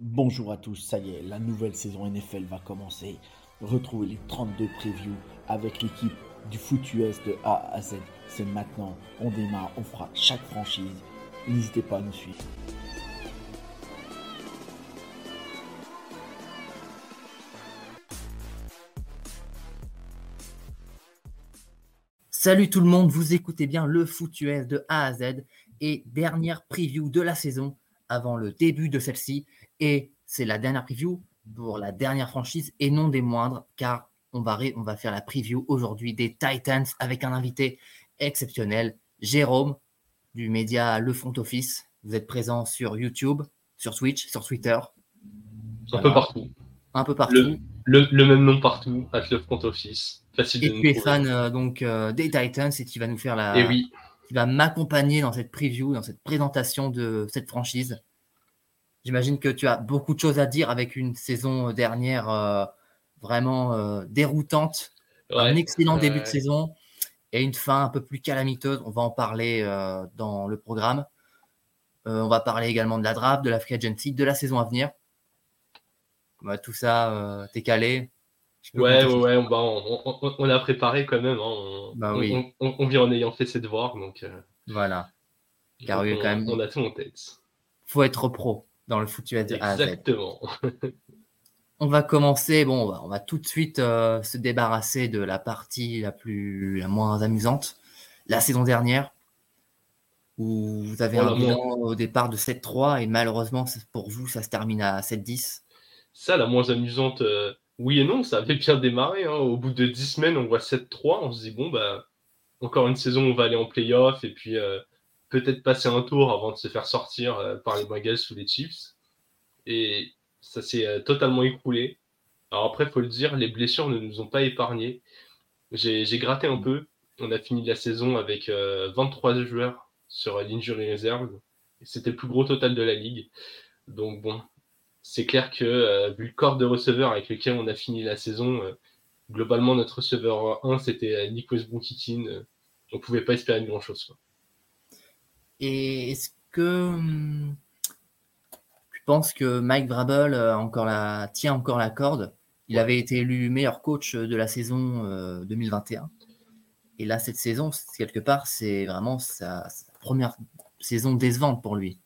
Bonjour à tous, ça y est, la nouvelle saison NFL va commencer. Retrouvez les 32 previews avec l'équipe du foot de A à Z. C'est maintenant, on démarre, on fera chaque franchise. N'hésitez pas à nous suivre. Salut tout le monde, vous écoutez bien le foot de A à Z et dernière preview de la saison avant le début de celle-ci. Et c'est la dernière preview pour la dernière franchise et non des moindres, car on va, on va faire la preview aujourd'hui des Titans avec un invité exceptionnel, Jérôme du média Le Front Office. Vous êtes présent sur YouTube, sur Twitch, sur Twitter. Un peu partout. Un peu partout. Le, même nom partout, avec Le Front Office. Facile et tu es fan euh, donc euh, des Titans et tu vas nous faire la. Et oui. Tu vas m'accompagner dans cette preview, dans cette présentation de cette franchise. J'imagine que tu as beaucoup de choses à dire avec une saison dernière euh, vraiment euh, déroutante, un excellent début de saison et une fin un peu plus calamiteuse. On va en parler euh, dans le programme. on va parler également de la draft, de la free agency, de la saison à venir. tout ça, t'es calé. Ouais, ouais, on, a préparé quand même. Hein. Bah oui. on, vient en ayant fait ses devoirs. Donc, voilà. Car quand même. On a tout en tête. Faut être pro dans le foot US de A à Z. Exactement. on va commencer, bon, on va, tout de suite euh, se débarrasser de la partie la plus, la moins amusante, la saison dernière, où vous avez un bilan au départ de 7-3 et malheureusement pour vous, ça se termine à 7-10. Ça, la moins amusante, euh, oui et non, ça avait bien démarré. Hein. Au bout de 10 semaines, on voit 7-3, on se dit, bon, bah, encore une saison, on va aller en playoff et puis euh, peut-être passer un tour avant de se faire sortir euh, par les Bengals ou les Chiefs. Et ça s'est euh, totalement écroulé. Alors après, faut le dire, les blessures ne nous ont pas épargnés. J'ai gratté un peu. On a fini la saison avec 23 euh, joueurs sur l'injury reserve. C'était le plus gros total de la ligue. Donc bon, c'est clair que vu le corps de receveurs avec lequel on a fini la saison, globalement notre receveur 1 c'était Nick westbrook on ne pouvait pas espérer grand chose. Et est-ce que hum, tu penses que Mike Vrabel encore la, tient encore la corde? Il avait été élu meilleur coach de la saison 2021. Euh, Et là, cette saison, quelque part, c'est vraiment sa, première saison décevante pour lui.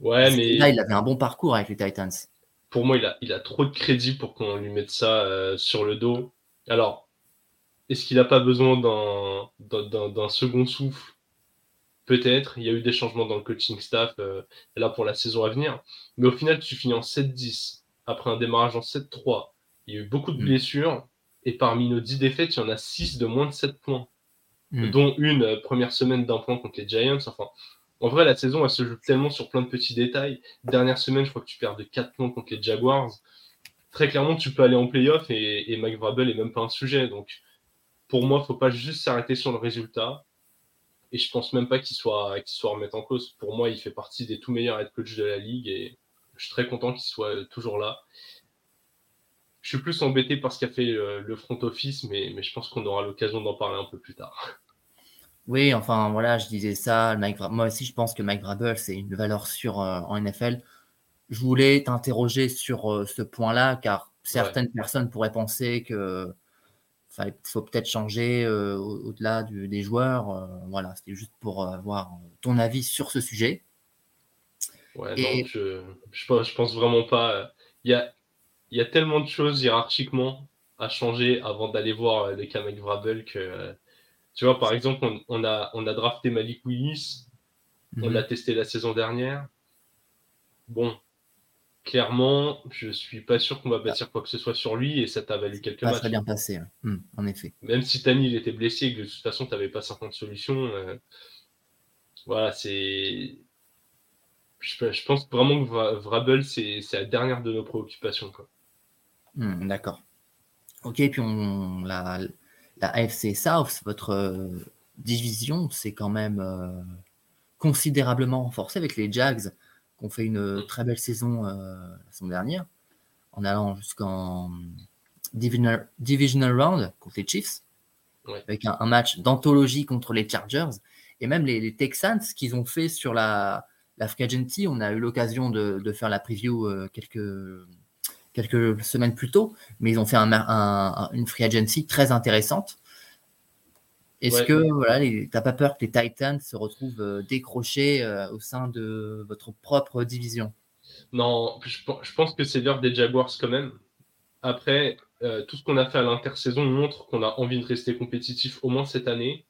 Ouais, mais. Là, il avait un bon parcours avec les Titans. Pour moi, il a, il a trop de crédit pour qu'on lui mette ça euh, sur le dos. Alors, est-ce qu'il n'a pas besoin d'un second souffle? Peut-être, il y a eu des changements dans le coaching staff euh, là pour la saison à venir. Mais au final, tu finis en 7-10 après un démarrage en 7-3. Il y a eu beaucoup de mm. blessures. Et parmi nos 10 défaites, il y en a 6 de moins de 7 points. Mm. Dont une euh, première semaine d'un point contre les Giants. Enfin, en vrai, la saison, elle se joue tellement sur plein de petits détails. Dernière semaine, je crois que tu perds de 4 points contre les Jaguars. Très clairement, tu peux aller en playoff et, et Mike Vrabel est même pas un sujet. Donc, pour moi, il ne faut pas juste s'arrêter sur le résultat. Et je pense même pas qu'il soit, qu'il soit remettre en cause. Pour moi, il fait partie des tout meilleurs head coach de la ligue et je suis très content qu'il soit toujours là. Je suis plus embêté par ce qu'a fait le, front office, mais, mais je pense qu'on aura l'occasion d'en parler un peu plus tard. Oui, enfin voilà, je disais ça. moi aussi, je pense que Mike Vrabel, c'est une valeur sûre euh, en NFL. Je voulais t'interroger sur euh, ce point-là, car certaines personnes pourraient penser que il faut peut-être changer euh, au-delà des joueurs. Euh, voilà, c'était juste pour avoir ton avis sur ce sujet. Ouais, non, je, je, pense, vraiment pas. Il y a, y a tellement de choses hiérarchiquement à changer avant d'aller voir les cas Vrabel que, tu vois, par exemple, on, a, on a drafté Malik Willis, on mhm. l'a testé la saison dernière. Bon, clairement, je suis pas sûr qu'on va bâtir quoi que ce soit sur lui et ça t'a valu quelques pas matchs. très bien passé, hmm, en effet. Même si Tani il était blessé et que de toute façon tu n'avais pas 50 solutions, euh, voilà, c'est. je, pense vraiment que Vrabel, c'est la dernière de nos préoccupations. Hmm, d'accord. Ok, puis on, la, la AFC South, votre euh, division, c'est quand même euh, considérablement renforcé avec les Jags, qui ont fait une très belle saison euh, la saison dernière, en allant jusqu'en divisional, divisional, round contre les Chiefs, avec un, match d'anthologie contre les Chargers, et même les, Texans qu'ils ont fait sur la, la Free Agency. On a eu l'occasion de, faire la preview quelques quelques semaines plus tôt, mais ils ont fait une free agency très intéressante. Est-ce que voilà, t'as pas peur que les Titans se retrouvent euh, décrochés euh, au sein de votre propre division? Non, je, pense que c'est l'heure des Jaguars quand même. Après, euh, tout ce qu'on a fait à l'intersaison montre qu'on a envie de rester compétitif au moins cette année.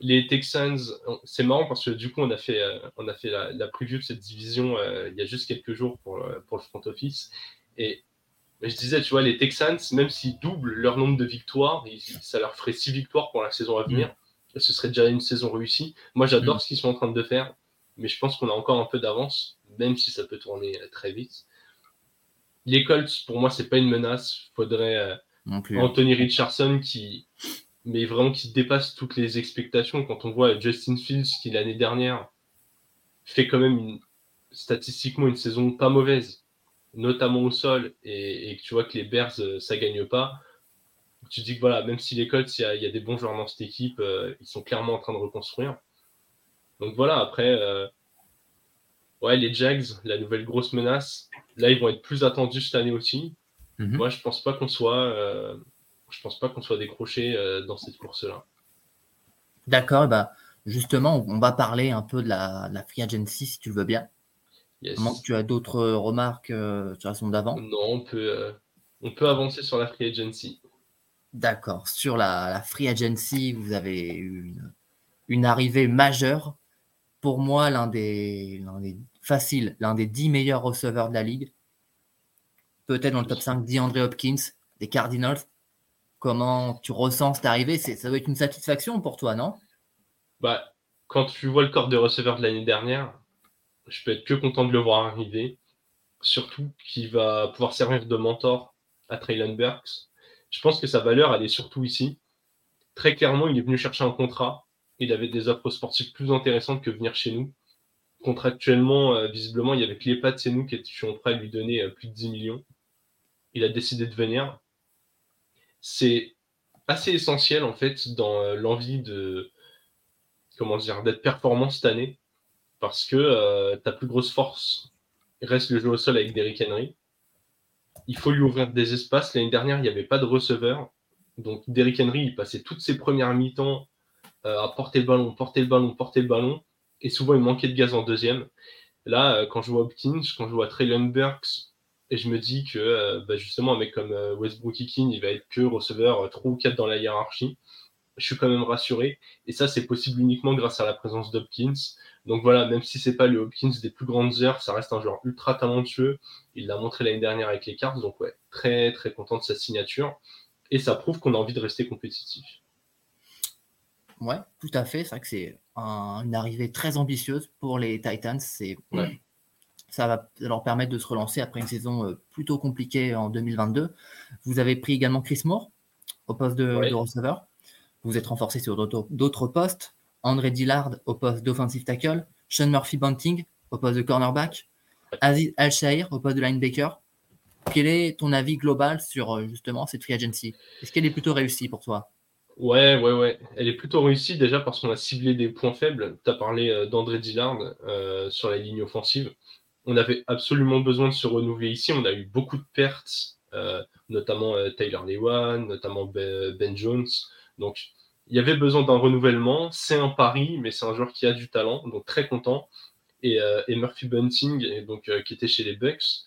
Les Texans, c'est marrant parce que du coup, on a fait, on a fait la, preview de cette division il y a juste quelques jours pour, pour le front office. Et je disais, tu vois, les Texans, même s'ils doublent leur nombre de victoires, ça leur ferait six victoires pour la saison à venir. Ce serait déjà une saison réussie. Moi, j'adore mm. ce qu'ils sont en train de faire, mais je pense qu'on a encore un peu d'avance, même si ça peut tourner euh, très vite. Les Colts, pour moi, c'est pas une menace. Il faudrait euh, Anthony Richardson qui, mais vraiment qui dépasse toutes les expectations. Quand on voit Justin Fields qui l'année dernière fait quand même statistiquement une saison pas mauvaise notamment au sol, et, que tu vois que les Bears, euh, ça gagne pas, tu dis que voilà, même si les Colts, il y, a des bons joueurs dans cette équipe, euh, ils sont clairement en train de reconstruire. Donc voilà, après, euh, ouais, les Jags, la nouvelle grosse menace, là, ils vont être plus attendus cette année aussi. Mhm. Moi, je pense pas qu'on soit, je pense pas qu'on soit décroché dans cette course-là. D'accord, bah, justement, on va parler un peu de la, de la free agency, si tu le veux bien tu as d'autres euh, remarques euh, sur la d'avant Non, on peut, euh, on peut avancer sur la free agency. D'accord. Sur la, free agency, vous avez eu une, arrivée majeure. Pour moi, l'un des, des faciles, l'un des dix meilleurs receveurs de la ligue. Peut-être dans le top 5, DeAndre Hopkins, des Cardinals. Comment tu ressens cette arrivée? Ça doit être une satisfaction pour toi, non? Bah, Quand tu vois le corps de receveurs de l'année dernière, je peux être que content de le voir arriver. Surtout qu'il va pouvoir servir de mentor à Traylon Burks. Je pense que sa valeur, elle est surtout ici. Très clairement, il est venu chercher un contrat. Il avait des offres sportives plus intéressantes que venir chez nous. Contractuellement, euh, visiblement, il y avait que les pattes c'est nous qui étions prêts à lui donner euh, plus de 10 millions. Il a décidé de venir. C'est assez essentiel, en fait, dans euh, l'envie de, comment dire, d'être performant cette année parce que euh, ta plus grosse force reste le jeu au sol avec Derrick Henry. Il faut lui ouvrir des espaces. L'année dernière, il n'y avait pas de receveur. Donc Derrick Henry, il passait toutes ses premières mi-temps euh, à porter le ballon, porter le ballon, porter le ballon. Et souvent, il manquait de gaz en deuxième. Là, euh, quand je vois Hopkins, quand je vois Traylon Burks, et je me dis que bah, justement, un mec comme Westbrook King, il va être que receveur 3 ou 4 dans la hiérarchie. Je suis quand même rassuré. Et ça, c'est possible uniquement grâce à la présence d'Hopkins. Donc voilà, même si c'est pas le Hopkins des plus grandes heures, ça reste un joueur ultra talentueux. Il l'a montré l'année dernière avec les cartes, donc ouais, très très content de sa signature. Et ça prouve qu'on a envie de rester compétitif. Ouais, tout à fait. C'est vrai que c'est une arrivée très ambitieuse pour les Titans. C'est ça va leur permettre de se relancer après une saison euh, plutôt compliquée en 2022. Vous avez pris également Chris Moore au poste de, de receveur. Vous êtes renforcé sur d'autres postes. André Dillard au poste d'offensive tackle, Sean Murphy Bunting au poste de cornerback, Aziz Al-Shahir au poste de linebacker. Quel est ton avis global sur euh, justement cette free agency? Est-ce qu'elle est plutôt réussie pour toi? Ouais, ouais, ouais. Elle est plutôt réussie déjà parce qu'on a ciblé des points faibles. Tu as parlé euh, d'André Dillard euh, sur la ligne offensive. On avait absolument besoin de se renouveler ici. On a eu beaucoup de pertes, notamment Tyler Lewan, notamment Ben, ben Jones. Donc, il y avait besoin d'un renouvellement. C'est un pari, mais c'est un joueur qui a du talent, donc très content. Et, euh, Murphy Bunting, donc, euh, qui était chez les Bucks,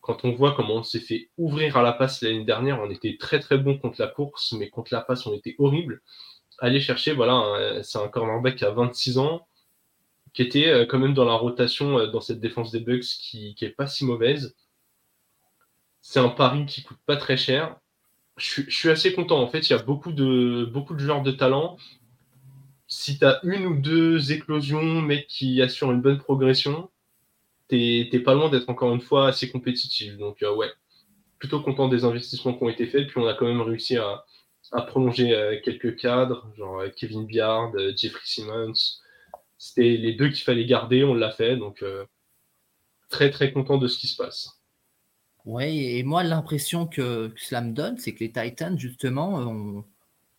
quand on voit comment on s'est fait ouvrir à la passe l'année dernière, on était très très bon contre la course, mais contre la passe, on était horrible. Aller chercher, voilà, c'est un cornerback a 26 ans, qui était euh, quand même dans la rotation dans cette défense des Bucks qui, qui est pas si mauvaise. C'est un pari qui coûte pas très cher je, suis assez content. En fait, il y a beaucoup de, beaucoup de genres de talent. Si tu as une ou deux éclosions, mais qui assurent une bonne progression, t'es pas loin d'être encore une fois assez compétitif. Donc, euh, ouais, plutôt content des investissements qui ont été faits. Puis, on a quand même réussi à, prolonger euh, quelques cadres, genre Kevin Biard, Jeffrey Simmons. C'était les deux qu'il fallait garder, on l'a fait. Donc, très, très content de ce qui se passe. Ouais, et moi, l'impression que, cela me donne, c'est que les Titans, justement, ont,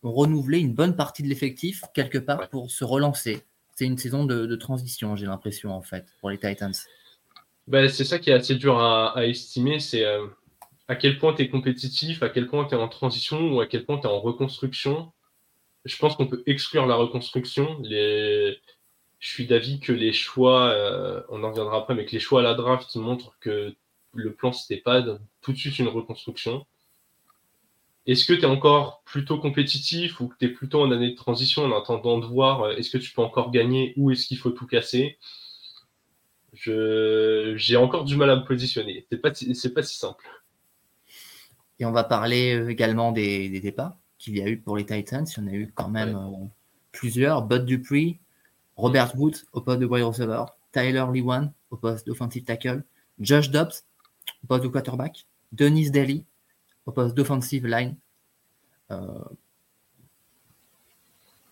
renouvelé une bonne partie de l'effectif quelque part pour se relancer. C'est une saison de, transition, j'ai l'impression, en fait, pour les Titans. Ben, c'est ça qui est assez dur à, estimer, c'est euh, à quel point tu es compétitif, à quel point tu es en transition ou à quel point tu es en reconstruction. Je pense qu'on peut exclure la reconstruction. Les... Je suis d'avis que les choix, euh, on en reviendra après, mais que les choix à la draft montrent que le plan, c'était pas tout de suite une reconstruction. Est-ce que tu es encore plutôt compétitif ou que tu es plutôt en année de transition en attendant de voir euh, est-ce que tu peux encore gagner ou est-ce qu'il faut tout casser? J'ai encore du mal à me positionner. C'est pas, pas si simple. Et on va parler euh, également des, départs qu'il y a eu pour les Titans. Il y en a eu quand même euh, plusieurs. Bud Dupree, Robert Woods au poste de wide receiver, Tyler Lewan au poste d'offensive tackle, Josh Dobbs au poste de quarterback, Denis Daly au poste d'offensive line. Euh,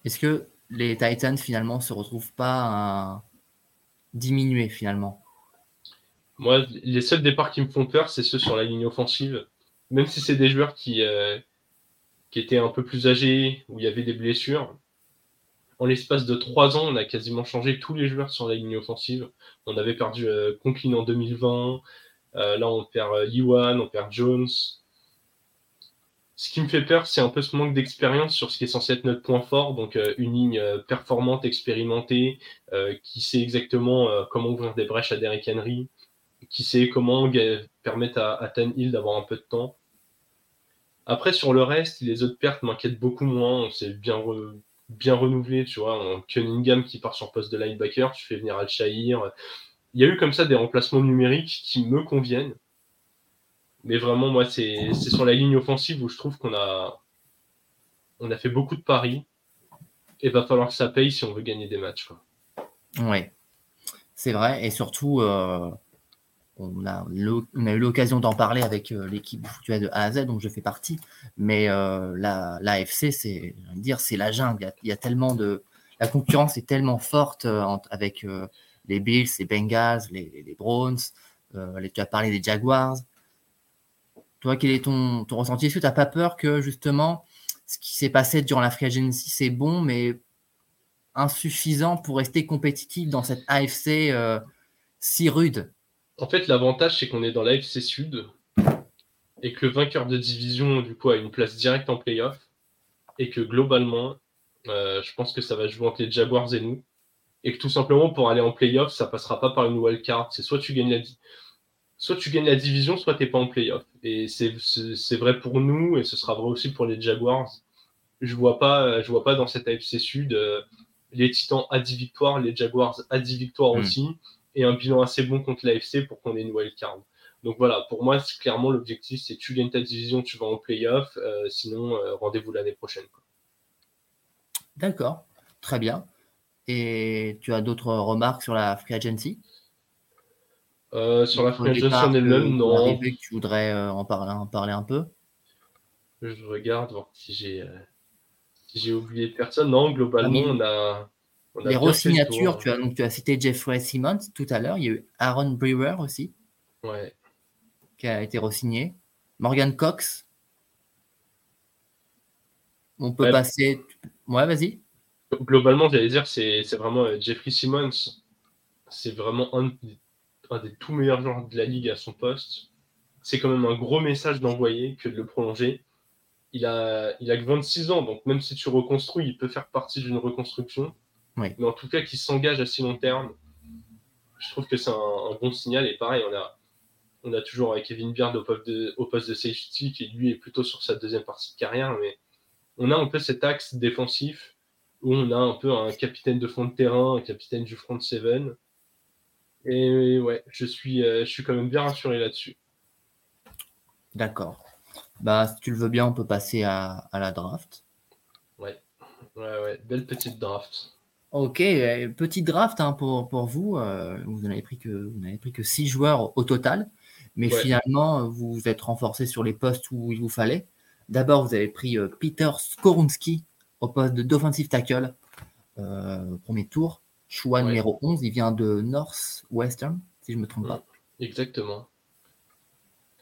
est-ce que les Titans finalement se retrouvent pas à diminuer finalement? Moi, les seuls départs qui me font peur, c'est ceux sur la ligne offensive. Même si c'est des joueurs qui, euh, qui étaient un peu plus âgés, où il y avait des blessures. En l'espace de trois ans, on a quasiment changé tous les joueurs sur la ligne offensive. On avait perdu euh, Conklin en 2020, euh, là, on perd Iwan, euh, on perd Jones. Ce qui me fait peur, c'est un peu ce manque d'expérience sur ce qui est censé être notre point fort. Donc, euh, une ligne performante, expérimentée, qui sait exactement comment ouvrir des brèches à Derrick Henry, qui sait comment permettre à, à Hill d'avoir un peu de temps. Après, sur le reste, les autres pertes m'inquiètent beaucoup moins. On s'est bien, bien renouvelé, tu vois. En Cunningham qui part sur poste de linebacker, tu fais venir Al-Shahir il y a eu comme ça des remplacements numériques qui me conviennent. Mais vraiment, moi, c'est sur la ligne offensive où je trouve qu'on a, on a fait beaucoup de paris. Et va falloir que ça paye si on veut gagner des matchs. Oui, c'est vrai. Et surtout, euh, on, a on, a eu l'occasion d'en parler avec euh, l'équipe de A à Z, dont je fais partie. Mais euh, la, l'AFC, c'est dire, c'est la jungle. Il y, a, tellement de. La concurrence est tellement forte avec les Bills, les Bengals, les, Browns, euh, tu as parlé des Jaguars. Toi, quel est ton, ressenti? Est-ce que tu n'as pas peur que justement ce qui s'est passé durant la Free Agency, c'est bon, mais insuffisant pour rester compétitif dans cette AFC euh, si rude? En fait, l'avantage, c'est qu'on est dans l'AFC Sud et que le vainqueur de division, du coup, a une place directe en playoff et que globalement, euh, je pense que ça va jouer entre les Jaguars et nous et que tout simplement pour aller en playoff, ça passera pas par une wild card. C'est soit tu gagnes la soit tu gagnes la division, soit tu n'es pas en playoff. Et c'est vrai pour nous et ce sera vrai aussi pour les Jaguars. Je vois pas, je vois pas dans cette AFC Sud euh, les Titans à 10 victoires, les Jaguars à 10 victoires hmm. aussi, et un bilan assez bon contre l'AFC pour qu'on ait une wild card. Donc voilà, pour moi, c'est clairement l'objectif, c'est tu gagnes ta division, tu vas en playoff, euh, sinon euh, rendez-vous l'année prochaine. D'accord, très bien. Et tu as d'autres remarques sur la Free Agency? Euh, Sur la Free Agency en elle-même, non. Que tu voudrais euh, en, parler, en parler un peu? Je regarde, voir si j'ai euh, j'ai oublié personne. Non, globalement, on a. les re-signatures, tu as, donc, tu as cité Jeffrey Simmons tout à l'heure. Il y a eu Aaron Brewer aussi. Ouais. Qui a été re-signé. Morgan Cox. On peut passer. Ouais, vas-y globalement, j'allais dire, c'est vraiment euh, Jeffrey Simmons. C'est vraiment un, des tout meilleurs joueurs de la ligue à son poste. C'est quand même un gros message d'envoyer que de le prolonger. Il a, il a que 26 ans, donc même si tu reconstruis, il peut faire partie d'une reconstruction. Mais en tout cas, qu'il s'engage à si long terme, je trouve que c'est un, bon signal. Et pareil, on a, on a toujours Kevin Beard au poste, de, au poste de safety, qui lui est plutôt sur sa deuxième partie de carrière. Mais on a un peu cet axe défensif où on a un peu un capitaine de fond de terrain, un capitaine du front seven. Et ouais, je suis, euh, je suis quand même bien rassuré là-dessus. D'accord. Bah, si tu le veux bien, on peut passer à, la draft. Ouais. ouais, ouais, belle petite draft. Ok, euh, petit draft hein, pour, pour vous. euh, vous n'avez pris que vous n'avez pris que six joueurs au total, mais Ouais. finalement vous vous êtes renforcé sur les postes où il vous fallait. D'abord, vous avez pris euh, Peter Skorunski au poste de d'offensive tackle, euh, premier tour. Choix Ouais. numéro 11, il vient de Northwestern, si je ne me trompe pas. Exactement.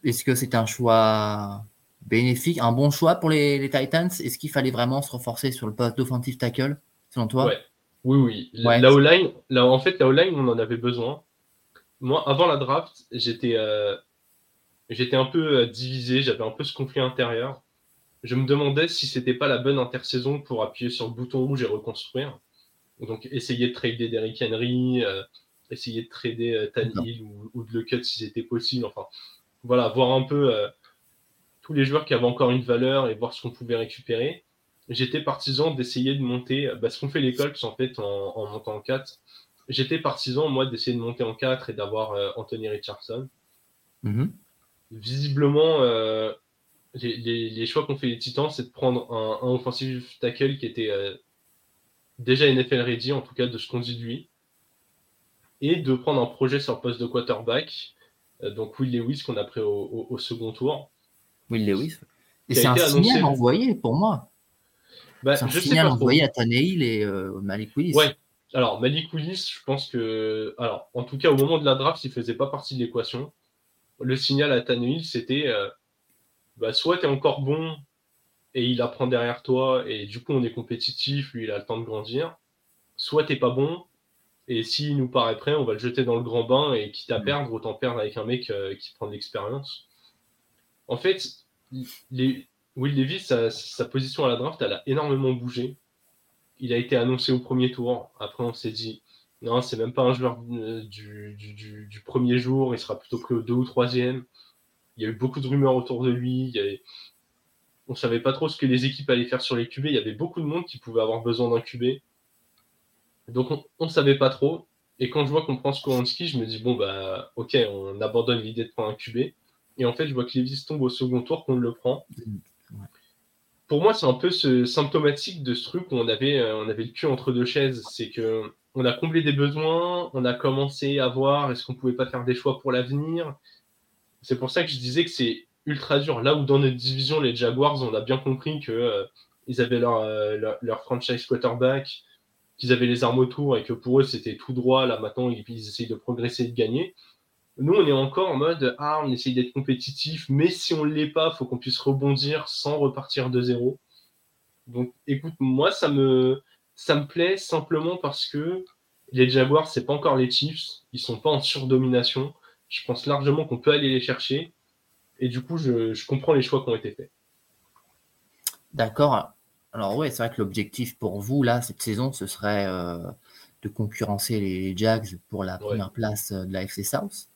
Est-ce que c'est un choix bénéfique, un bon choix pour les, les Titans? Est-ce qu'il fallait vraiment se renforcer sur le poste d'offensive tackle, selon toi? Ouais. Oui, oui. La- Ouais. La O-line, en fait, la O-line, on en avait besoin. Moi, avant la draft, j'étais euh, j'étais un peu euh, divisé, j'avais un peu ce conflit intérieur. Je me demandais si c'était pas la bonne intersaison pour appuyer sur le bouton rouge et reconstruire. Donc, essayer de trader Derrick Henry, euh, essayer de trader euh, Tannehill ou, ou de le cut si c'était possible. Enfin, voilà, voir un peu euh, tous les joueurs qui avaient encore une valeur et voir ce qu'on pouvait récupérer j'étais partisan d'essayer de monter, bah, ce qu'on fait les Colts en fait en, en montant en 4. J'étais partisan, moi, d'essayer de monter en 4 et d'avoir euh, Anthony Richardson. Mhm. Visiblement, euh, les, les- les choix qu'ont fait les Titans, c'est de prendre un, un offensive tackle qui était euh, déjà NFL ready, en tout cas de ce qu'on dit de lui, et de prendre un projet sur le poste de quarterback. Euh, donc Will Lewis qu'on a pris au, au- au second tour. Will Lewis. Et c'est un signal envoyé pour moi. Bah, C'est un je sais signal pas envoyé à Tannehill et euh, Malik Willis. Ouais. Alors, Malik Willis, je pense que. Alors, en tout cas, au moment de la draft, il faisait pas partie de l'équation. Le signal à Tannehill, c'était euh, bah, soit tu es encore bon et il apprend derrière toi et du coup on est compétitif, lui il a le temps de grandir, soit t'es pas bon et s'il nous paraît prêt, on va le jeter dans le grand bain et quitte à Mm. perdre, autant perdre avec un mec euh, qui prend de l'expérience. En fait, les, Will Levis, sa, sa position à la draft, elle a énormément bougé. Il a été annoncé au premier tour. Après, on s'est dit, non, c'est même pas un joueur euh, du, du, du- du premier jour. Il sera plutôt pris au deux ou troisième. Il y a eu beaucoup de rumeurs autour de lui. On savait pas trop ce que les équipes allaient faire sur les QB. Il y avait beaucoup de monde qui pouvait avoir besoin d'un QB. Donc, on, on savait pas trop. Et quand je vois qu'on prend Skoronski, je me dis, bon, bah, ok, on abandonne l'idée de prendre un QB. Et en fait, je vois que Levis tombe au second tour, qu'on le prend. Pour moi, c'est un peu ce, symptomatique de ce truc où on avait, euh, on avait le cul entre deux chaises. C'est que on a comblé des besoins, on a commencé à voir est-ce qu'on pouvait pas faire des choix pour l'avenir. C'est pour ça que je disais que c'est ultra dur. Là où dans notre division, les Jaguars, on a bien compris que euh, ils avaient leur, euh, leur, franchise quarterback, qu'ils avaient les armes autour et que pour eux c'était tout droit. Là maintenant, ils, ils essayent de progresser et de gagner. Nous, on est encore en mode ah, on essaye d'être compétitif, mais si on ne l'est pas, faut qu'on puisse rebondir sans repartir de zéro. Donc, écoute, moi, ça me, ça me plaît simplement parce que les Jaguars, c'est pas encore les Chiefs, ils sont pas en surdomination. Je pense largement qu'on peut aller les chercher. Et du coup, je, je comprends les choix qui ont été faits. D'accord. Alors ouais, c'est vrai que l'objectif pour vous, là, cette saison, ce serait euh, de concurrencer les Jags pour la Ouais. première place euh, de la FC South.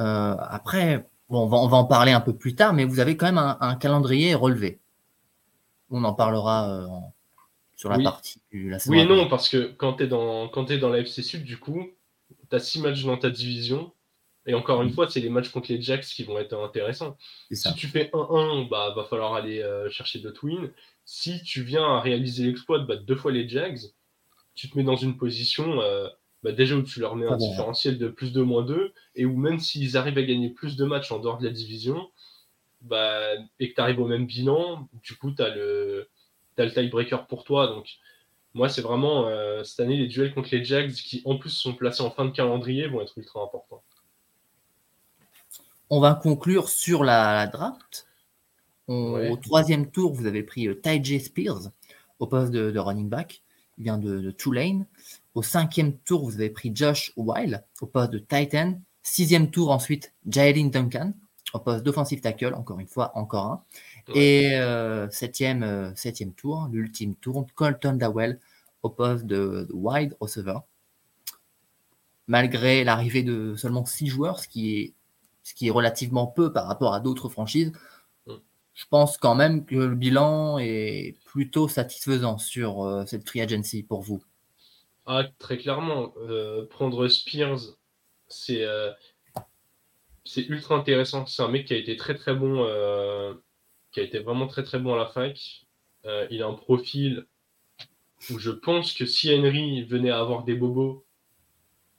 Euh, après, bon, on, va, on va en parler un peu plus tard, mais vous avez quand même un, un calendrier relevé. On en parlera euh, sur la Oui. partie de la saison. Oui et non, parce que quand tu es dans, quand t'es dans la FC Sud, du coup, tu as six matchs dans ta division. Et encore une fois, c'est les matchs contre les Jacks qui vont être intéressants. Ça. Si tu fais 1-1, bah, va falloir aller euh, chercher d'autres wins. Si tu viens à réaliser l'exploit de battre deux fois les Jags, tu te mets dans une position euh, bah, déjà où tu leur mets un Ah bon. différentiel de plus de moins 2, et où même s'ils arrivent à gagner plus de matchs en dehors de la division, bah, et que tu arrives au même bilan, du coup, tu as le, le tiebreaker pour toi. Donc, moi, c'est vraiment euh, cette année, les duels contre les Jags, qui en plus sont placés en fin de calendrier, vont être ultra importants. On va conclure sur la, la draft. On- Ouais. Au troisième tour, vous avez pris euh, Ty J. Spears au poste de, de running back. Il vient de, de Tulane. Au cinquième tour, vous avez pris Josh Weil au poste de Titan. Sixième tour, ensuite, Jalen Duncan au poste d'offensive tackle. Encore une fois, encore un. Ouais. Et euh, septième, euh, septième tour, l'ultime tour, Colton Dowell au poste de, de wide receiver. Malgré l'arrivée de seulement six joueurs, ce qui est ce qui est relativement peu par rapport à d'autres franchises. Mm. Je pense quand même que le bilan est plutôt satisfaisant sur euh, cette free agency pour vous. Ah, très clairement, euh, prendre Spears, c'est euh, c'est ultra intéressant. C'est un mec qui a été très très bon, euh, qui a été vraiment très très bon à la fac. Il a un profil où je pense que si Henry venait à avoir des bobos,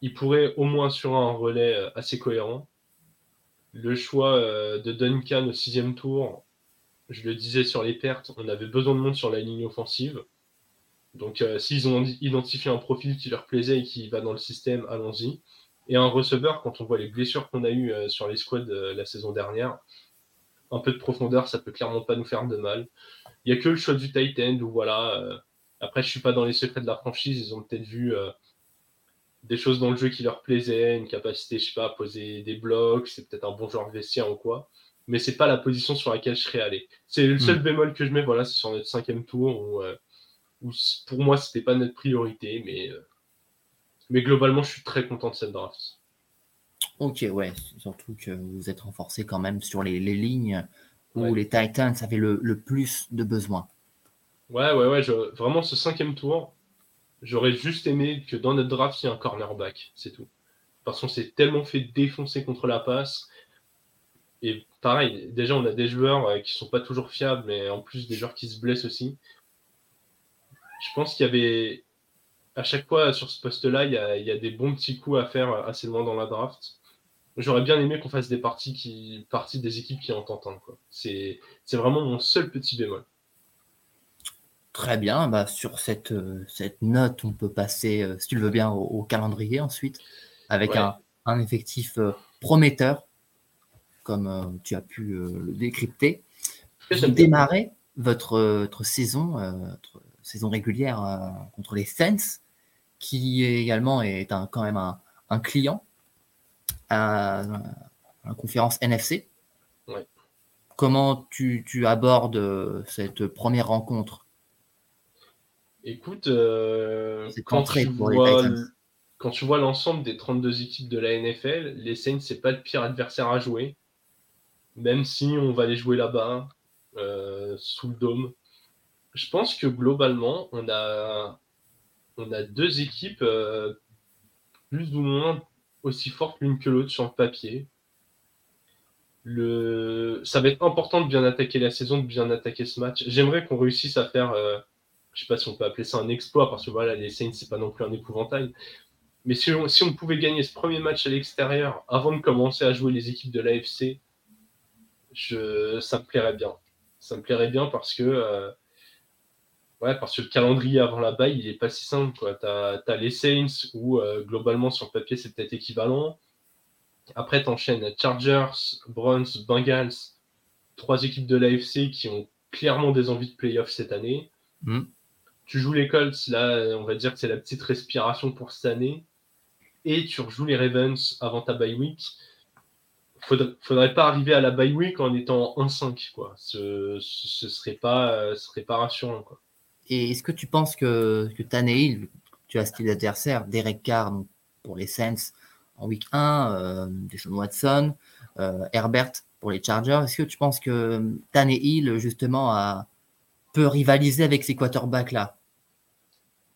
il pourrait au moins assurer un relais assez cohérent. Le choix euh, de Duncan au sixième tour, je le disais sur les pertes, on avait besoin de monde sur la ligne offensive. Donc euh, s'ils ont identifié un profil qui leur plaisait et qui va dans le système, allons-y. Et un receveur, quand on voit les blessures qu'on a eues sur les squads la saison dernière, un peu de profondeur, ça peut clairement pas nous faire de mal. Il n'y a que le choix du tight end où voilà. après, je suis pas dans les secrets de la franchise. Ils ont peut-être vu des choses dans le jeu qui leur plaisaient, une capacité, je sais pas, à poser des blocs, c'est peut-être un bon joueur de vestiaire ou quoi. Mais c'est pas la position sur laquelle je serais allé. C'est le seul hmm. bémol que je mets, voilà, c'est sur notre cinquième tour où, euh, pour moi c'était pas notre priorité, mais, euh, mais globalement je suis très content de cette draft. Ok, ouais, surtout que vous êtes renforcé quand même sur les, lignes où les Titans avaient le, le, plus de besoin. Ouais, ouais, ouais, vraiment ce cinquième tour, J'aurais juste aimé que dans notre draft, il y ait un cornerback, c'est tout. Parce qu'on s'est tellement fait défoncer contre la passe. Et pareil, déjà, on a des joueurs euh, qui sont pas toujours fiables, mais en plus des joueurs qui se blessent aussi. Je pense qu'il y avait, à chaque fois sur ce poste-là, il, y a, des bons petits coups à faire euh, assez loin dans la draft. J'aurais bien aimé qu'on fasse des parties, qui, parties des équipes qui en tentent. C'est vraiment mon seul petit bémol. Très bien, bah, sur cette, euh, cette note, on peut passer, euh, si tu le veux bien, au, calendrier ensuite, avec un, effectif euh, prometteur, comme tu as pu le décrypter. Vous démarrez votre, votre saison, votre saison régulière contre les Saints, qui également est un, quand même un, client à, la conférence NFC. Comment tu, tu abordes cette première rencontre? Écoute, euh, quand, tu vois, quand, tu vois, l'ensemble des 32 équipes de la NFL, les Saints, c'est pas le pire adversaire à jouer. Même si on va les jouer là-bas, euh, sous le dôme. Je pense que globalement, on a, on a deux équipes euh, plus ou moins aussi fortes l'une que l'autre sur le papier. Le... Ça va être important de bien attaquer la saison, de bien attaquer ce match. J'aimerais qu'on réussisse à faire je sais pas si on peut appeler ça un exploit, parce que voilà, les Saints, c'est pas non plus un épouvantail. Mais si on, pouvait gagner ce premier match à l'extérieur avant de commencer à jouer les équipes de l'AFC, ça me plairait bien. Ça me plairait bien parce que, euh, ouais, parce que le calendrier avant la baille, il est pas si simple. Tu as, les Saints où, euh, globalement, sur le papier, c'est peut-être équivalent. Après, tu enchaînes Chargers, Browns, Bengals, trois équipes de l'AFC qui ont clairement des envies de playoff cette année. Mm tu joues les Colts, là, on va dire que c'est la petite respiration pour cette année, et tu rejoues les Ravens avant ta bye week. Faudrait, faudrait pas arriver à la bye week en étant 1-5, quoi. Ce, serait pas, ce serait pas rassurant, quoi. Et est-ce que tu penses que, que Tannehill, tu as style d'adversaire, Derek Carr pour les Saints en week 1, euh, Deshaun Watson, euh, Herbert pour les Chargers, est-ce que tu penses que Tannehill, justement, a, peut rivaliser avec ces quarterbacks là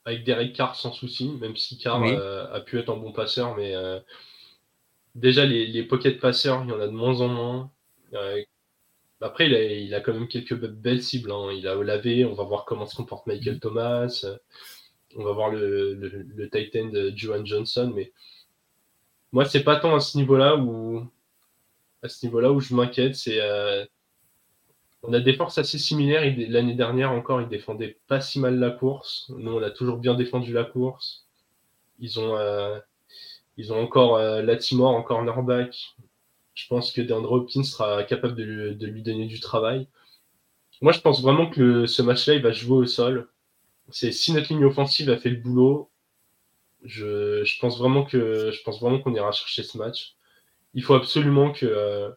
avec Derek Carr sans souci, même si Carr euh, a pu être un bon passeur, mais euh, déjà les, les pocket passeurs, il y en a de moins en moins. Euh, après, il a, il a, quand même quelques belles cibles. Hein. Il a Olavé, on va voir comment se comporte Michael mm. Thomas, on va voir le, le, Titan de Johan Johnson, mais moi, c'est pas tant à ce niveau-là où à ce niveau-là où je m'inquiète, c'est on a des forces assez similaires. L'année dernière encore, ils défendaient pas si mal la course. Nous, on a toujours bien défendu la course. Ils ont, euh, ils ont encore euh, Latimore en cornerback. Je pense que DeAndre Hopkins sera capable de lui, donner du travail. Moi, je pense vraiment que ce match-là, il va jouer au sol. C'est si notre ligne offensive a fait le boulot, je, pense vraiment que je pense vraiment qu'on ira chercher ce match. Il faut absolument que euh,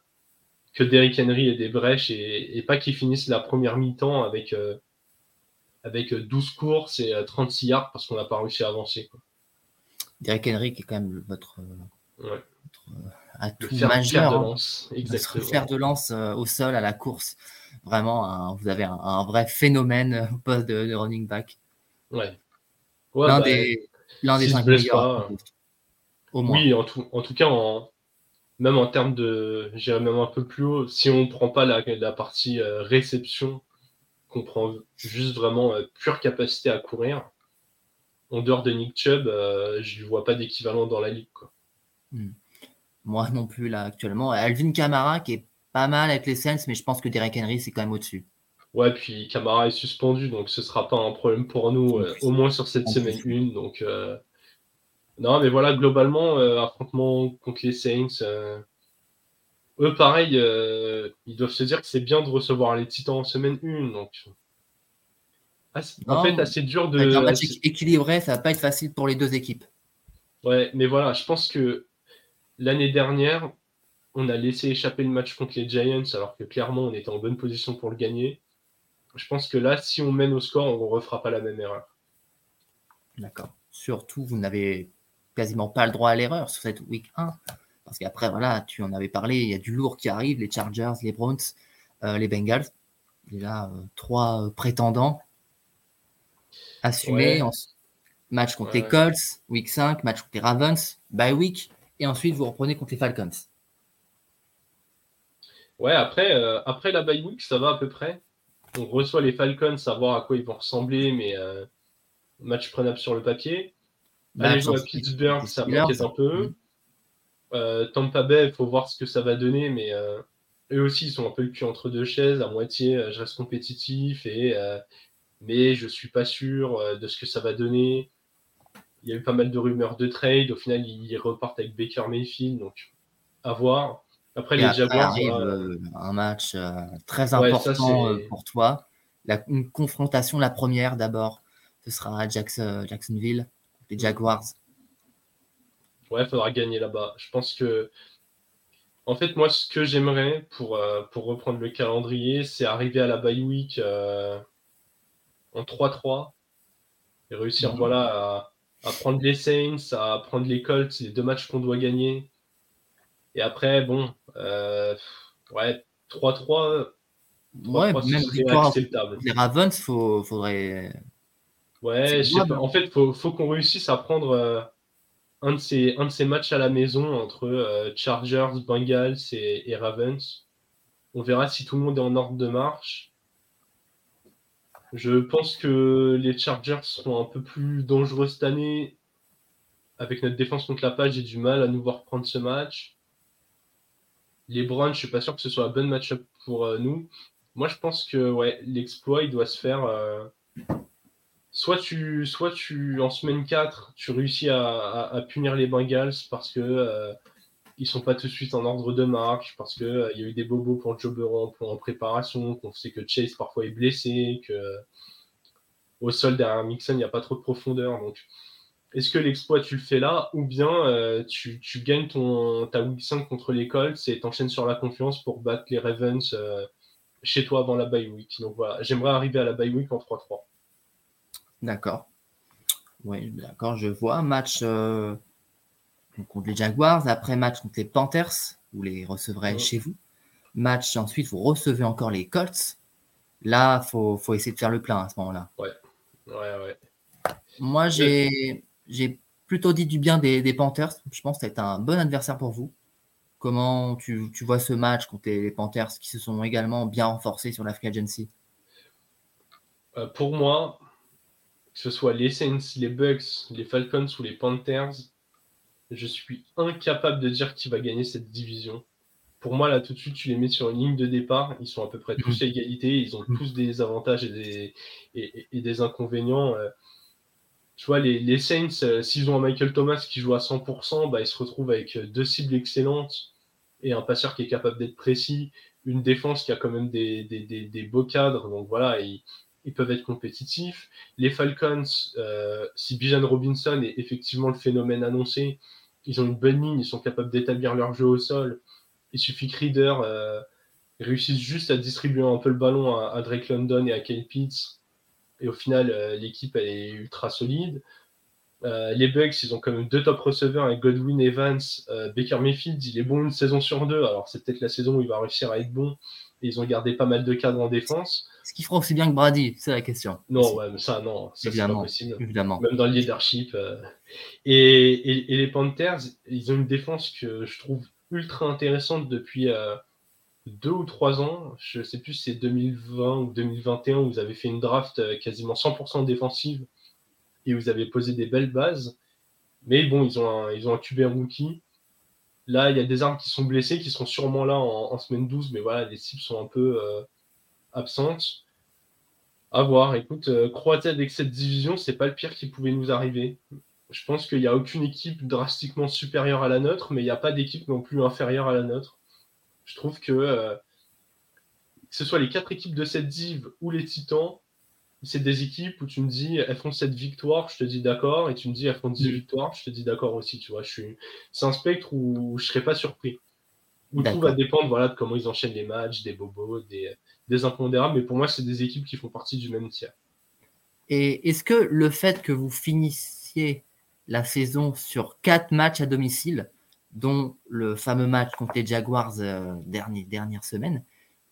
que Derrick Henry ait des brèches et, pas qu'il finisse la première mi-temps avec, euh, avec 12 courses et 36 euh, yards parce qu'on n'a pas réussi à avancer. Quoi. Derrick Henry qui est quand même votre, ouais. atout majeur. de lance, exactement. Faire de lance euh, au sol à la course. Vraiment, vous avez un, vrai phénomène au poste de, running back. Ouais. l'un, bah, des, l'un des cinq meilleurs. Oui, en tout, en tout cas, en, même en termes de, j'irais même un peu plus haut, si on ne prend pas la, la partie euh, réception, qu'on prend juste vraiment euh, pure capacité à courir, en dehors de Nick Chubb, je ne vois pas d'équivalent dans la ligue. Quoi. Hmm. Moi non plus, là, actuellement. Alvin Kamara, qui est pas mal avec les Saints, mais je pense que Derek Henry, c'est quand même au-dessus. Ouais, puis Kamara est suspendu, donc ce sera pas un problème pour nous, au moins sur cette semaine 1. Donc, non, mais voilà, globalement, affrontement contre les Saints, eux, pareil, euh, ils doivent se dire que c'est bien de recevoir les Titans en semaine 1. Donc, en fait, assez dur de. Un match équilibré, ça va pas être facile pour les deux équipes. Ouais, mais voilà, je pense que l'année dernière, on a laissé échapper le match contre les Giants, alors que clairement, on était en bonne position pour le gagner. Je pense que là, si on mène au score, on ne refera pas la même erreur. D'accord. Surtout, vous n'avez quasiment pas le droit à l'erreur sur cette week 1. Parce qu'après, voilà, tu en avais parlé, il y a du lourd qui arrive, les Chargers, les Browns, euh, les Bengals. Il y a euh, trois euh, prétendants assumés. match contre les Colts, week 5, match contre les Ravens, bye week, et ensuite vous reprenez contre les Falcons. Ouais, après, après la bye week, ça va à peu près. On reçoit les Falcons, savoir à quoi ils vont ressembler, mais match prenable sur le papier. Aller jouer à Pittsburgh, ça m'inquiète un peu. Euh, Tampa Bay, il faut voir ce que ça va donner, mais euh, eux aussi, ils sont un peu le cul entre deux chaises. À moitié, euh, je reste compétitif, et, mais je suis pas sûr de ce que ça va donner. Il y a eu pas mal de rumeurs de trade. Au final, ils repartent avec Baker Mayfield, donc à voir. Après, les Jaguars. un match très important pour toi. une confrontation, la première d'abord, ce sera à Jacksonville, les Jaguars. Ouais, il faudra gagner là-bas. Je pense que. En fait, moi, ce que j'aimerais pour, euh, pour reprendre le calendrier, c'est arriver à la bye week euh, en 3-3 et réussir mhm. voilà, à, prendre les Saints, à prendre les Colts, les deux matchs qu'on doit gagner. Et après, bon, euh, ouais, 3-3. Ouais, même victoire. Les Ravens, faut, faudrait. Ouais, en fait, il faut, faut qu'on réussisse à prendre un de ces, un de ces matchs à la maison entre euh, Chargers, Bengals et, Ravens. On verra si tout le monde est en ordre de marche. Je pense que les Chargers seront un peu plus dangereux cette année. Avec notre défense contre la page, j'ai du mal à nous voir prendre ce match. Les Browns, je suis pas sûr que ce soit un bon match-up pour euh, nous. Moi, je pense que ouais, l'exploit, il doit se faire euh, soit tu, soit tu, en semaine 4, tu réussis à, punir les Bengals parce que euh, ils sont pas tout de suite en ordre de marche, parce qu'il euh, il y a eu des bobos pour Joe en, préparation, qu'on sait que Chase parfois est blessé, que au sol derrière Mixon, il n'y a pas trop de profondeur. Donc, est-ce que l'exploit, tu le fais là, ou bien euh, tu, gagnes ton, ta week 5 contre les Colts et t'enchaînes sur la confiance pour battre les Ravens chez toi avant la bye week? Donc voilà, j'aimerais arriver à la bye week en 3-3. D'accord. Oui, d'accord, je vois. Match euh, contre les Jaguars, après match contre les Panthers, vous les recevrez chez vous. Match ensuite, vous recevez encore les Colts. Là, il faut, faut, essayer de faire le plein à ce moment-là. Ouais, ouais, ouais. Moi, j'ai plutôt dit du bien des, Panthers. Je pense que c'est un bon adversaire pour vous. Comment tu, tu, vois ce match contre les Panthers qui se sont également bien renforcés sur la free agency? Euh, Pour moi, que ce soit les Saints, les Bucks, les Falcons ou les Panthers, je suis incapable de dire qui va gagner cette division. Pour moi, là, tout de suite, tu les mets sur une ligne de départ. Ils sont à peu près tous à mhm. égalité. Ils ont mhm. tous des avantages et des, et, des inconvénients. Euh. tu vois, les, Saints, euh, s'ils ont un Michael Thomas qui joue à 100%, bah, ils se retrouvent avec deux cibles excellentes et un passeur qui est capable d'être précis, une défense qui a quand même des, des beaux cadres. Donc voilà, ils, ils peuvent être compétitifs. Les Falcons, euh, si Bijan Robinson est effectivement le phénomène annoncé, ils ont une bonne ligne, ils sont capables d'établir leur jeu au sol. Il suffit que Reader euh, réussisse juste à distribuer un peu le ballon à, Drake London et à Kyle Pitts. Et au final, euh, l'équipe est ultra solide. les Bucks, ils ont quand même deux top receveurs avec Godwin Evans. Baker Mayfield, il est bon une saison sur deux. Alors c'est peut-être la saison où il va réussir à être bon. ils ont gardé pas mal de cadres en défense. Ce qui fera aussi bien que Brady C'est la question. Non, ouais, mais ça, non. Ça, évidemment, pas possible. évidemment. Même dans le leadership. Euh. Et, les Panthers, ils ont une défense que je trouve ultra intéressante depuis euh, deux ou trois ans. Je sais plus si c'est 2020 ou 2021 où vous avez fait une draft euh, quasiment 100% défensive. et vous avez posé des belles bases. Mais bon, ils ont un, ils ont un QB rookie. Là, il y a des armes qui sont blessées, qui seront sûrement là en, semaine 12, mais voilà, les cibles sont un peu euh, absentes. À voir. Écoute, euh, Croatie avec cette division, c'est pas le pire qui pouvait nous arriver. Je pense qu'il n'y a aucune équipe drastiquement supérieure à la nôtre, mais il n'y a pas d'équipe non plus inférieure à la nôtre. Je trouve que euh, que ce soit les quatre équipes de cette div ou les Titans, c'est des équipes où tu me dis elles font cette victoire, je te dis d'accord, et tu me dis elles font 10 mm. victoires, je te dis d'accord aussi, tu vois. Je suis... C'est un spectre où je ne serais pas surpris. Où tout va dépendre voilà, de comment ils enchaînent les matchs, des bobos, des, des impondérables, mais pour moi, c'est des équipes qui font partie du même tiers. Et est-ce que le fait que vous finissiez la saison sur quatre matchs à domicile, dont le fameux match contre les Jaguars euh, dernière, dernière semaine,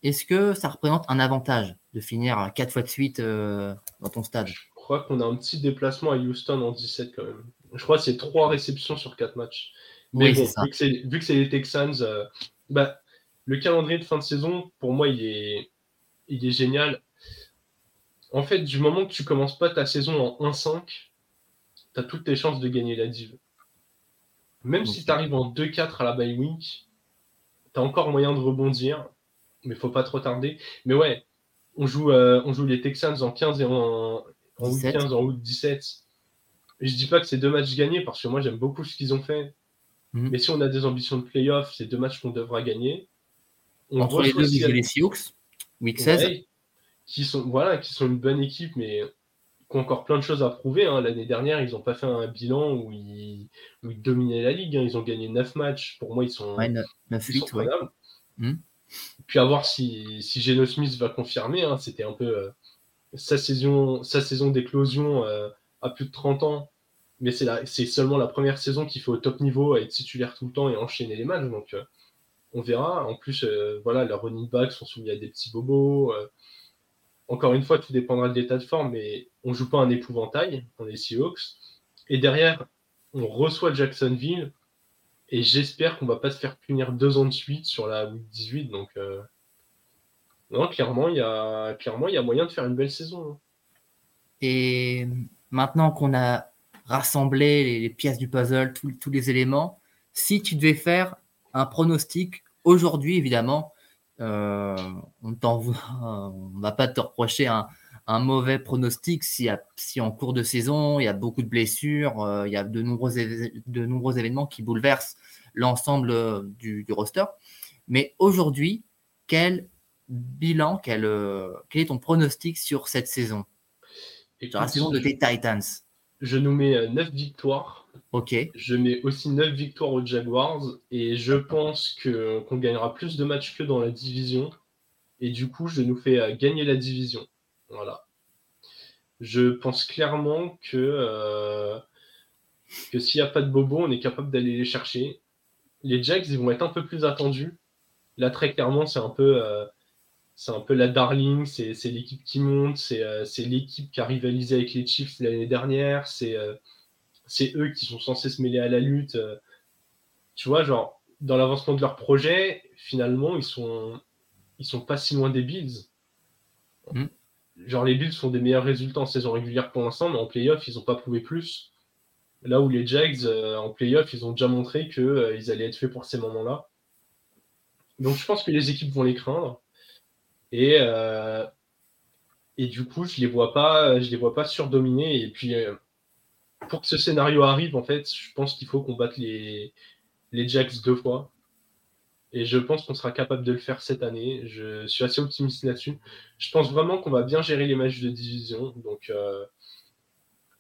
est-ce que ça représente un avantage de finir quatre fois de suite euh, dans ton stade? Je crois qu'on a un petit déplacement à Houston en 17 quand même. Je crois que c'est trois réceptions sur quatre matchs. Mais bon, vu que c'est les Texans, euh, bah, le calendrier de fin de saison, pour moi, il est, il est génial. En fait, du moment que tu commences pas ta saison en 1-5, tu as toutes tes chances de gagner la div. Même si tu arrives en 2-4 à la bye week, tu as encore moyen de rebondir mais faut pas trop tarder. Mais ouais, on joue, euh, on joue les Texans en 15 et en, en août 15, en août 17. Et je dis pas que c'est deux matchs gagnés parce que moi j'aime beaucoup ce qu'ils ont fait. Mhm. Mais si on a des ambitions de playoff, c'est deux matchs qu'on devra gagner. On Entre les deux, les Sioux, week 16. qui sont, voilà, qui sont une bonne équipe, mais qui ont encore plein de choses à prouver. Hein. L'année dernière, ils n'ont pas fait un bilan où ils, dominaient la ligue. Hein. Ils ont gagné 9 matchs. Pour moi, ils sont. Ouais, 9, 8, ouais. Puis à voir si, si Geno Smith va confirmer. Hein. C'était un peu euh, sa saison, sa saison d'éclosion euh, à plus de 30 ans. Mais c'est seulement la première saison qu'il fait au top niveau, être titulaire tout le temps et enchaîner les matchs. Donc euh, on verra. En plus, voilà, les running backs sont soumis à des petits bobos. encore une fois, tout dépendra de l'état de forme, mais on joue pas un épouvantail, on est Seahawks. Et derrière, on reçoit Jacksonville et j'espère qu'on va pas se faire punir deux ans de suite sur la week 18. Donc, euh, non, clairement, il y a clairement il y moyen de faire une belle saison. Hein. Et maintenant qu'on a rassemblé les, pièces du puzzle, tous les éléments, si tu devais faire un pronostic aujourd'hui, évidemment, euh, on ne va pas te reprocher un, mauvais pronostic si, si, en cours de saison, il y a beaucoup de blessures, euh, il y a de nombreux, événements qui bouleversent l'ensemble euh, du, roster. Mais aujourd'hui, quel bilan, quel, quel, est ton pronostic sur cette saison? Sur la saison de tes Titans Je nous mets 9 victoires. Ok. Je mets aussi 9 victoires aux Jaguars et je pense qu'on gagnera plus de matchs que dans la division. Et du coup, je nous fais gagner la division. Voilà. Je pense clairement que, euh, que s'il n'y a pas de bobo, on est capable d'aller les chercher. Les Jacks, ils vont être un peu plus attendus. Là, très clairement, c'est un peu, euh, c'est un peu la darling, c'est, l'équipe qui monte, euh, c'est, l'équipe qui a rivalisé avec les Chiefs l'année dernière, c'est, c'est eux qui sont censés se mêler à la lutte. tu vois, genre, dans l'avancement de leur projet, finalement, ils sont, ils sont pas si loin des Bills. Mm genre les Bills font des meilleurs résultats en saison régulière pour l'instant, mais en playoff, ils n'ont pas prouvé plus. Là où les Jags, euh, en playoff, ils ont déjà montré qu'ils euh, allaient être faits pour ces moments-là. Donc je pense que les équipes vont les craindre. Et, euh, et du coup, je les les vois pas surdominer. Et puis, pour que ce scénario arrive, en fait, je pense qu'il faut qu'on batte les, les Jags deux fois. Et je pense qu'on sera capable de le faire cette année. Je suis assez optimiste là-dessus. Je pense vraiment qu'on va bien gérer les matchs de division. Donc euh,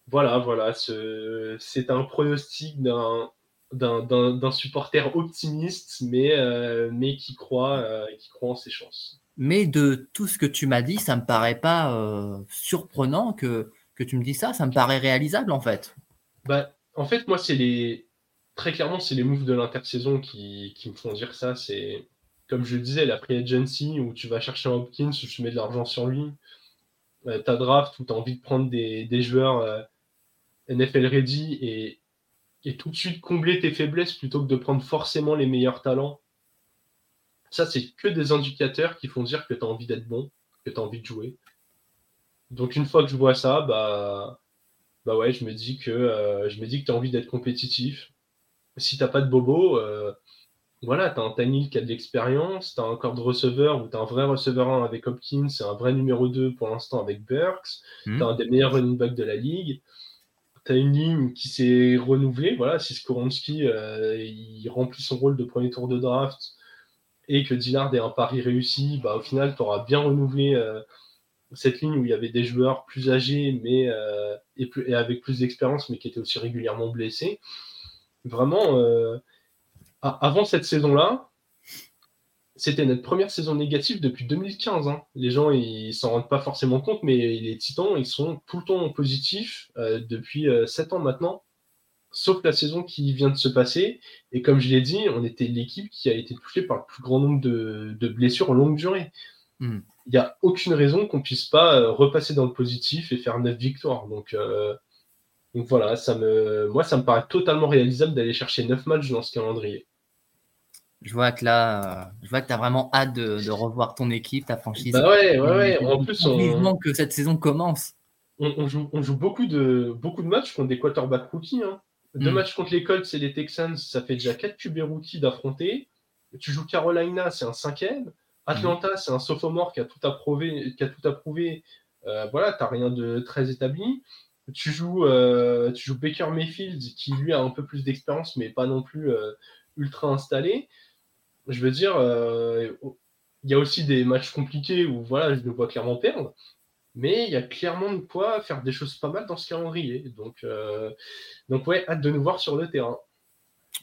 voilà, voilà. C'est un pronostic d'un supporter optimiste, mais, euh, mais qui, croit, euh, qui croit en ses chances. Mais de tout ce que tu m'as dit, ça me paraît pas surprenant que, que tu me dis ça. Ça me paraît réalisable en fait. Bah, en fait, moi, c'est les, très clairement, c'est les moves de l'intersaison qui, qui, me font dire ça. C'est, comme je le disais, la free agency où tu vas chercher un Hopkins, où tu mets de l'argent sur lui. Euh, ta draft où tu as envie de prendre des, des joueurs euh, NFL ready et, et, tout de suite combler tes faiblesses plutôt que de prendre forcément les meilleurs talents. Ça, c'est que des indicateurs qui font dire que tu as envie d'être bon, que tu as envie de jouer. Donc, une fois que je vois ça, bah bah ouais, je me dis que euh, je me dis que tu as envie d'être compétitif. Si t'as pas de bobo, euh, voilà, tu as un Tanil qui a de l'expérience, tu as un corps de receveur ou tu as un vrai receveur 1 avec Hopkins et un vrai numéro 2 pour l'instant avec Burks, Hmm. tu as un des meilleurs running backs de la ligue, tu as une ligne qui s'est renouvelée, voilà, si Skoronski euh, il remplit son rôle de premier tour de draft et que Dillard est un pari réussi, bah, au final, tu auras bien renouvelé euh, cette ligne où il y avait des joueurs plus âgés mais, euh, et, plus- et avec plus d'expérience, mais qui étaient aussi régulièrement blessés. Vraiment, euh, avant cette saison-là, c'était notre première saison négative depuis 2015. hein. Les gens, ils s'en rendent pas forcément compte, mais les Titans, ils sont tout le temps positifs depuis 7 ans maintenant, sauf la saison qui vient de se passer. Et comme je l'ai dit, on était l'équipe qui a été touchée par le plus grand nombre de, de blessures en longue durée. Hmm. Il n'y a aucune raison qu'on puisse pas euh, repasser dans le positif et faire 9 victoires. Donc, euh, donc voilà, ça me, moi, ça me paraît totalement réalisable d'aller chercher 9 matchs dans ce calendrier. Je vois que là, je vois que tu as vraiment hâte de, de revoir ton équipe, ta franchise. Bah ouais, ouais, ouais. En plus, on, que cette saison commence. on, on joue, on joue beaucoup, de, beaucoup de matchs contre des quarterbacks rookies. Hein. Deux Mm. matchs contre les Colts et les Texans, ça fait déjà 4 QB rookies d'affronter. Tu joues Carolina, c'est un cinquième. Atlanta, c'est un sophomore qui a tout approuvé. Qui a tout approuvé. Euh, voilà, t'as rien de très établi. Tu joues, euh, tu joues Baker Mayfield, qui lui a un peu plus d'expérience, mais pas non plus euh, ultra installé. Je veux dire, il y a aussi des matchs compliqués où voilà, je le vois clairement perdre. Mais il y a clairement de quoi faire des choses pas mal dans ce calendrier. Donc, euh, donc ouais, hâte de nous voir sur le terrain.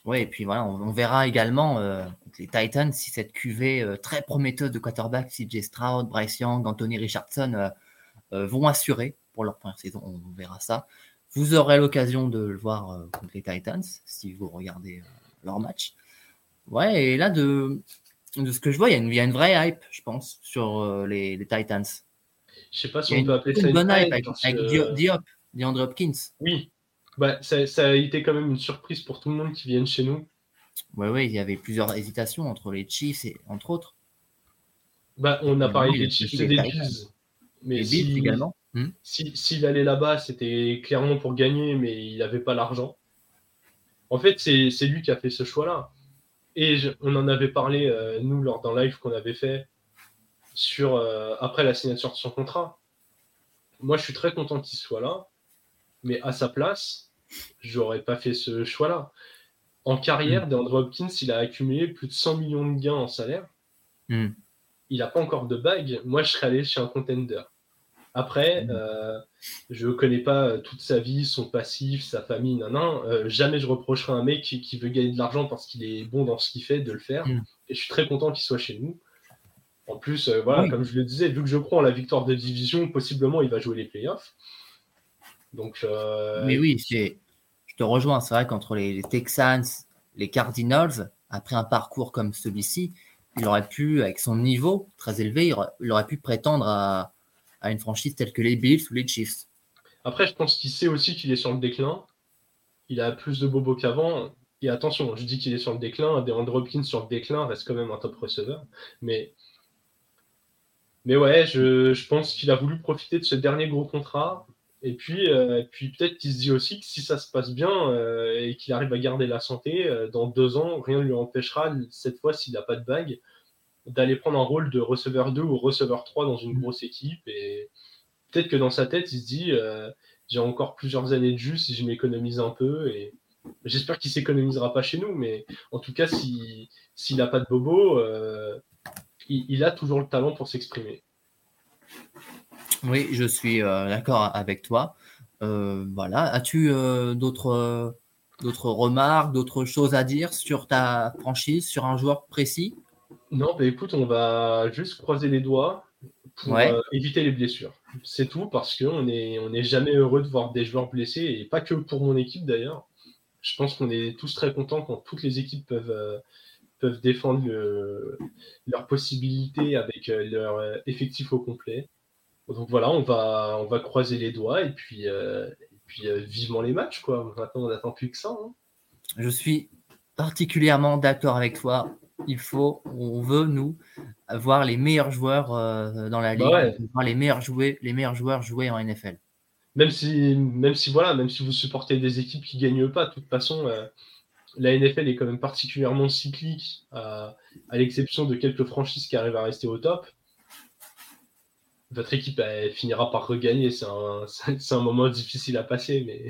Oui, et puis voilà, on, verra également euh, les Titans si cette cuvée euh, très prometteuse de quarterback, CJ Stroud, Bryce Young, Anthony Richardson euh, vont assurer pour leur première saison. On verra ça. Vous aurez l'occasion de le voir contre les Titans si vous regardez leur match. Ouais, et là, de, de ce que je vois, il y, a une, y a une vraie hype, je pense, sur les Titans. Je sais pas si on peut appeler ça une bonne hype avec, parce avec que- Dio- Diop, DeAndre Hopkins. Oui, bah, ça, ça a été quand même une surprise pour tout le monde qui vienne chez nous. Ouais, ouais, il y avait plusieurs hésitations entre les Chiefs et entre autres. Bah, on a Oui, parlé oui, des Chiefs et des Bills. Mais les si- Bills également. Hmm. si- S'il allait là-bas, c'était clairement pour gagner, mais il n'avait pas l'argent. En fait, c'est c'est lui qui a fait ce choix-là. Et je- on en avait parlé, euh, nous, lors d'un live qu'on avait fait sur, euh, après la signature de son contrat. Moi, je suis très content qu'il soit là, mais à sa place, j'aurais pas fait ce choix-là. En carrière, DeAndre Hopkins, il a accumulé plus de 100 millions de gains en salaire. Hmm. Il n'a pas encore de bague. Moi, je serais allé chez un contender. Après, Mm. euh, je ne connais pas euh, toute sa vie, son passif, sa famille, nan, nan. Euh, jamais je reprocherai à un mec qui, qui veut gagner de l'argent parce qu'il est bon dans ce qu'il fait de le faire. Mm. Et je suis très content qu'il soit chez nous. En plus, euh, voilà, Oui. comme je le disais, vu que je crois en la victoire de division, possiblement il va jouer les playoffs. Donc, euh, Mais oui, je te rejoins. C'est vrai qu'entre les, les Texans, les Cardinals, après un parcours comme celui-ci, il aurait pu, avec son niveau très élevé, il aurait, il aurait pu prétendre à, à une franchise telle que les Bills ou les Chiefs. Après, je pense qu'il sait aussi qu'il est sur le déclin. Il a plus de bobos qu'avant. Et attention, je dis qu'il est sur le déclin. DeAndre Hopkins sur le déclin reste quand même un top receveur. Mais, mais ouais, je, je pense qu'il a voulu profiter de ce dernier gros contrat. Et puis, euh, puis peut-être qu'il se dit aussi que si ça se passe bien euh, et qu'il arrive à garder la santé, euh, dans deux ans, rien ne lui empêchera, cette fois, s'il n'a pas de bague, d'aller prendre un rôle de receveur 2 ou receveur 3 dans une grosse équipe. Et peut-être que dans sa tête, il se dit j'ai encore plusieurs années de jus si je m'économise un peu. Et j'espère qu'il s'économisera pas chez nous, mais en tout cas, si- s'il n'a pas de bobo, il, il a toujours le talent pour s'exprimer. Oui, je suis euh, d'accord avec toi. Euh, voilà. As-tu euh, d'autres d'autres remarques, d'autres choses à dire sur ta franchise, sur un joueur précis? Non, bah écoute, on va juste croiser les doigts pour Ouais. éviter les blessures. C'est tout parce qu'on n'est on est jamais heureux de voir des joueurs blessés et pas que pour mon équipe d'ailleurs. Je pense qu'on est tous très contents quand toutes les équipes peuvent, peuvent défendre le- leurs possibilités avec euh, leur euh, effectif au complet. Donc voilà, on va, on va croiser les doigts et puis, euh, et puis euh, vivement les matchs. Quoi. Maintenant, on n'attend plus que ça. hein. Je suis particulièrement d'accord avec toi. Il faut, on veut, nous, voir les meilleurs joueurs euh, dans la ligue, Bah ouais. voir les meilleurs, jouer, les meilleurs joueurs jouer en NFL. même si, même si voilà, même si vous supportez des équipes qui gagnent pas, de toute façon, la NFL est quand même particulièrement cyclique, à l'exception de quelques franchises qui arrivent à rester au top. Votre équipe finira par regagner. C'est un, moment difficile à passer,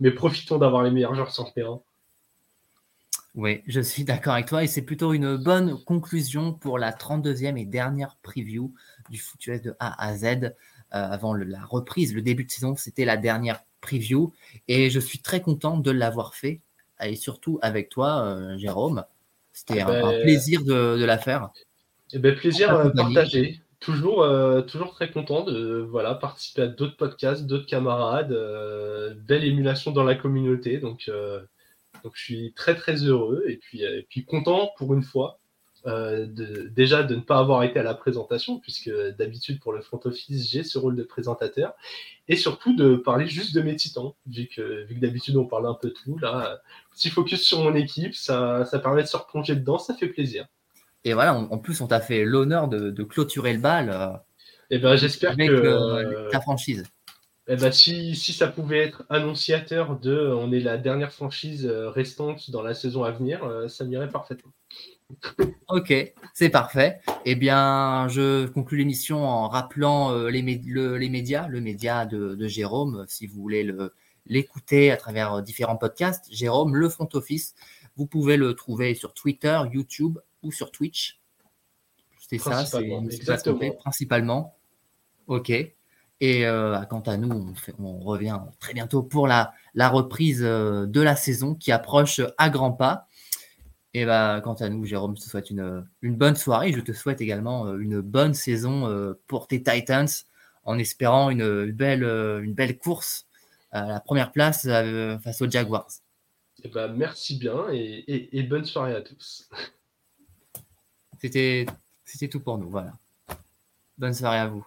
mais, profitons d'avoir les meilleurs joueurs sur le terrain. Oui, je suis d'accord avec toi et c'est plutôt une bonne conclusion pour la 32e et dernière preview du FootUS de A à Z. Euh, avant la reprise, le début de saison, c'était la dernière preview et je suis très content de l'avoir fait et surtout avec toi, euh, Jérôme. C'était un, ben, plaisir de, la faire. Et eh ben, plaisir euh, partagé. Toujours, toujours très content de voilà, participer à d'autres podcasts, d'autres camarades. belle émulation dans la communauté. Donc, donc je suis très très heureux et puis, euh, puis content pour une fois euh, de, déjà de ne pas avoir été à la présentation, puisque d'habitude pour le front office, j'ai ce rôle de présentateur, et surtout de parler juste de mes titans, vu que, vu que d'habitude on parle un peu de tout. Là, petit focus sur mon équipe, ça, ça permet de se replonger dedans, ça fait plaisir. Et voilà, en plus, on t'a fait l'honneur de, clôturer le bal. Euh, et ben, j'espère que ta franchise. Eh ben, si, ça pouvait être annonciateur de on est la dernière franchise euh, restante dans la saison à venir, euh, ça m'irait parfaitement. ok, c'est parfait. Eh bien, je conclue l'émission en rappelant euh, les, les, médias, le média de, Jérôme, si vous voulez l'écouter à travers différents podcasts. Jérôme, le front office, vous pouvez le trouver sur Twitter, YouTube ou sur Twitch. C'est ça, c'est principalement. Ok. Et euh, quant à nous, on, revient très bientôt pour la, reprise euh, de la saison qui approche à grands pas. Et bah, quant à nous, Jérôme, je te souhaite une, bonne soirée. Je te souhaite également euh, une bonne saison pour tes Titans, en espérant une, belle, une belle course à la première place face aux Jaguars. Et bah, merci bien et, et bonne soirée à tous. C'était tout pour nous. Voilà. Bonne soirée à vous.